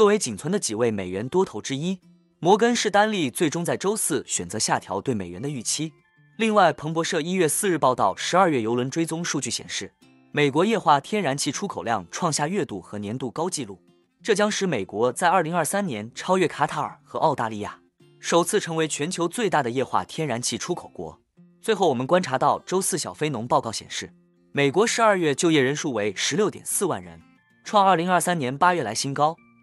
作为仅存的几位美元多头之一，摩根士丹利最终在周四选择下调对美元的预期。另外，彭博社一月四日报道，十二月油轮追踪数据显示，美国液化天然气出口量创下月度和年度高纪录，这将使美国在二零二三年超越卡塔尔和澳大利亚，首次成为全球最大的液化天然气出口国。最后，我们观察到周四小非农报告显示，美国十二月就业人数为十六点四万人，创二零二三年八月来新高，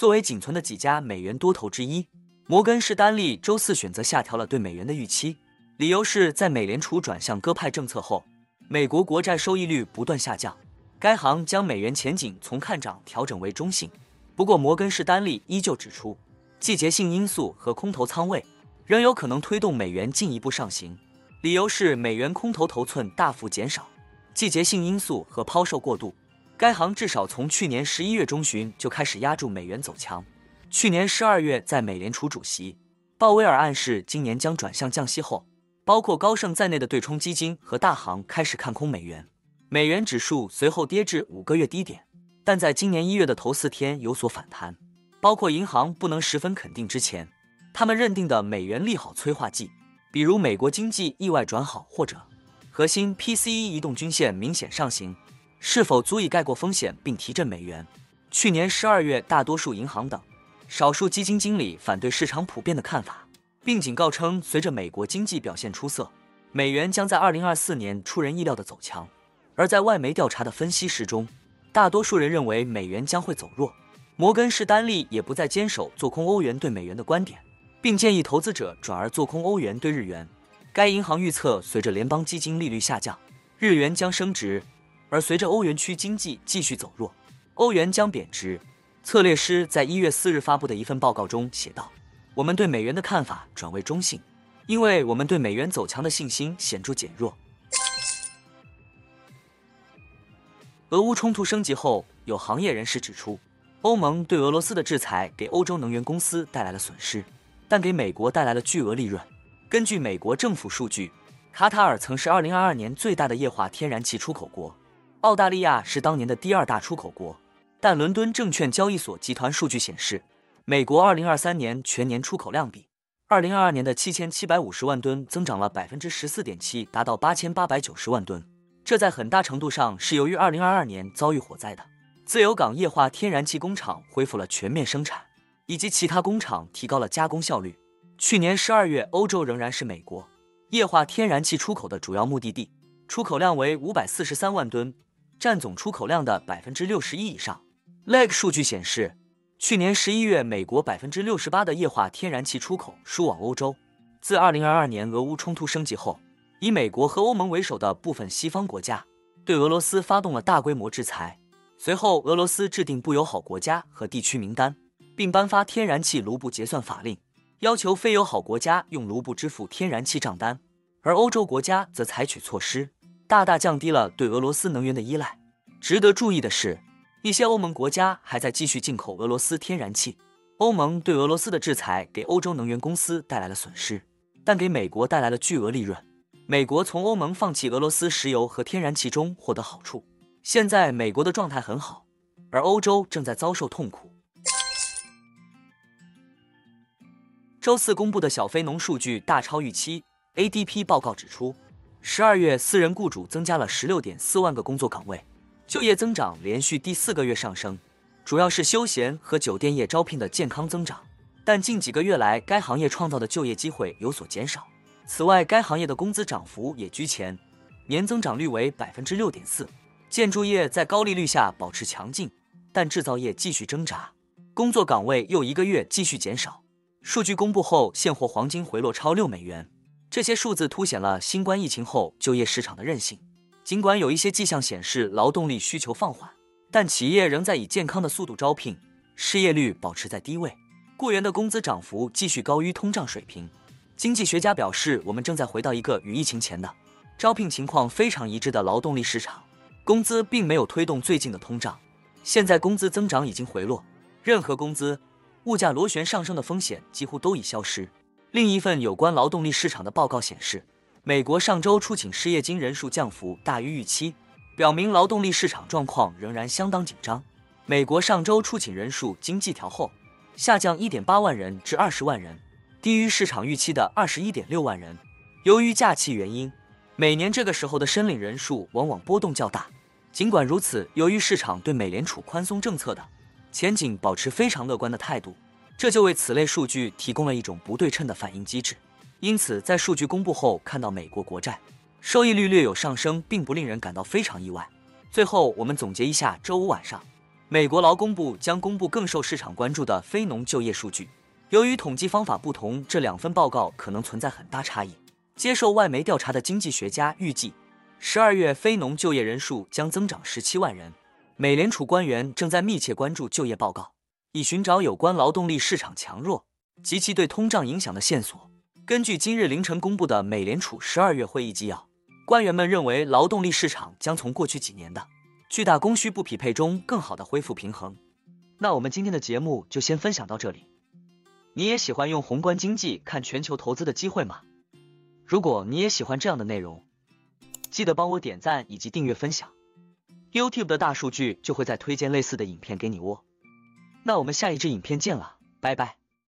作为仅存的几家美元多头之一，摩根士丹利周四选择下调了对美元的预期，理由是在美联储转向鸽派政策后，美国国债收益率不断下降，该行将美元前景从看涨调整为中性。不过，摩根士丹利依旧指出，季节性因素和空头仓位仍有可能推动美元进一步上行。理由是美元空头头寸大幅减少，季节性因素和抛售过度。该行至少从去年十一月中旬就开始压住美元走强。去年十二月，在美联储主席鲍威尔暗示今年将转向降息后，包括高盛在内的对冲基金和大行开始看空美元，美元指数随后跌至五个月低点。但在今年一月的头四天有所反弹，包括银行不能十分肯定之前，他们认定的美元利好催化剂，比如美国经济意外转好或者核心 PCE 移动均线明显上行，是否足以盖过风险并提振美元？去年十二月，大多数银行等少数基金经理反对市场普遍的看法，并警告称，随着美国经济表现出色，美元将在二零二四年出人意料的走强。而在外媒调查的分析师中，大多数人认为美元将会走弱，摩根士丹利也不再坚守做空欧元对美元的观点，并建议投资者转而做空欧元对日元。该银行预测，随着联邦基金利率下降，日元将升值；而随着欧元区经济继续走弱，欧元将贬值。策略师在一月四日发布的一份报告中写道：“我们对美元的看法转为中性，因为我们对美元走强的信心显著减弱。”俄乌冲突升级后，有行业人士指出，欧盟对俄罗斯的制裁给欧洲能源公司带来了损失，但给美国带来了巨额利润。根据美国政府数据，卡塔尔曾是2022年最大的液化天然气出口国，澳大利亚是当年的第二大出口国。但伦敦证券交易所集团数据显示，美国2023年全年出口量比2022年的7750万吨增长了14.7%，达到8890万吨。这在很大程度上是由于2022年遭遇火灾的自由港液化天然气工厂恢复了全面生产，以及其他工厂提高了加工效率。去年12月，欧洲仍然是美国液化天然气出口的主要目的地，出口量为543万吨，占总出口量的61%以上。Leg 数据显示，去年11月，美国68%的液化天然气出口输往欧洲。自2022年俄乌冲突升级后。以美国和欧盟为首的部分西方国家对俄罗斯发动了大规模制裁。随后，俄罗斯制定不友好国家和地区名单，并颁发天然气卢布结算法令，要求非友好国家用卢布支付天然气账单。而欧洲国家则采取措施，大大降低了对俄罗斯能源的依赖。值得注意的是，一些欧盟国家还在继续进口俄罗斯天然气。欧盟对俄罗斯的制裁给欧洲能源公司带来了损失，但给美国带来了巨额利润。美国从欧盟放弃俄罗斯石油和天然气中获得好处。现在美国的状态很好，而欧洲正在遭受痛苦。周四公布的小非农数据大超预期。ADP 报告指出，十二月私人雇主增加了十六点四万个工作岗位，就业增长连续第四个月上升，主要是休闲和酒店业招聘的健康增长。但近几个月来，该行业创造的就业机会有所减少。此外，该行业的工资涨幅也居前，年增长率为百分之六点四。建筑业在高利率下保持强劲，但制造业继续挣扎，工作岗位又一个月继续减少。数据公布后，现货黄金回落超六美元。这些数字凸显了新冠疫情后就业市场的韧性。尽管有一些迹象显示劳动力需求放缓，但企业仍在以健康的速度招聘，失业率保持在低位，雇员的工资涨幅继续高于通胀水平。经济学家表示，我们正在回到一个与疫情前的招聘情况非常一致的劳动力市场，工资并没有推动最近的通胀。现在工资增长已经回落，任何工资、物价螺旋上升的风险几乎都已消失。另一份有关劳动力市场的报告显示，美国上周出请失业金人数降幅大于预期，表明劳动力市场状况仍然相当紧张。美国上周出请人数经季调后下降1.8万人至20万人。低于市场预期的二十一点六万人。由于假期原因，每年这个时候的申领人数往往波动较大。尽管如此，由于市场对美联储宽松政策的前景保持非常乐观的态度，这就为此类数据提供了一种不对称的反应机制。因此，在数据公布后，看到美国国债收益率略有上升，并不令人感到非常意外。最后，我们总结一下：周五晚上，美国劳工部将公布更受市场关注的非农就业数据。由于统计方法不同，这两份报告可能存在很大差异。接受外媒调查的经济学家预计，十二月非农就业人数将增长十七万人。美联储官员正在密切关注就业报告，以寻找有关劳动力市场强弱及其对通胀影响的线索。根据今日凌晨公布的美联储十二月会议纪要，官员们认为劳动力市场将从过去几年的巨大供需不匹配中更好的恢复平衡。那我们今天的节目就先分享到这里。你也喜欢用宏观经济看全球投资的机会吗？如果你也喜欢这样的内容，记得帮我点赞以及订阅分享，YouTube 的大数据就会再推荐类似的影片给你哦。那我们下一支影片见了，拜拜。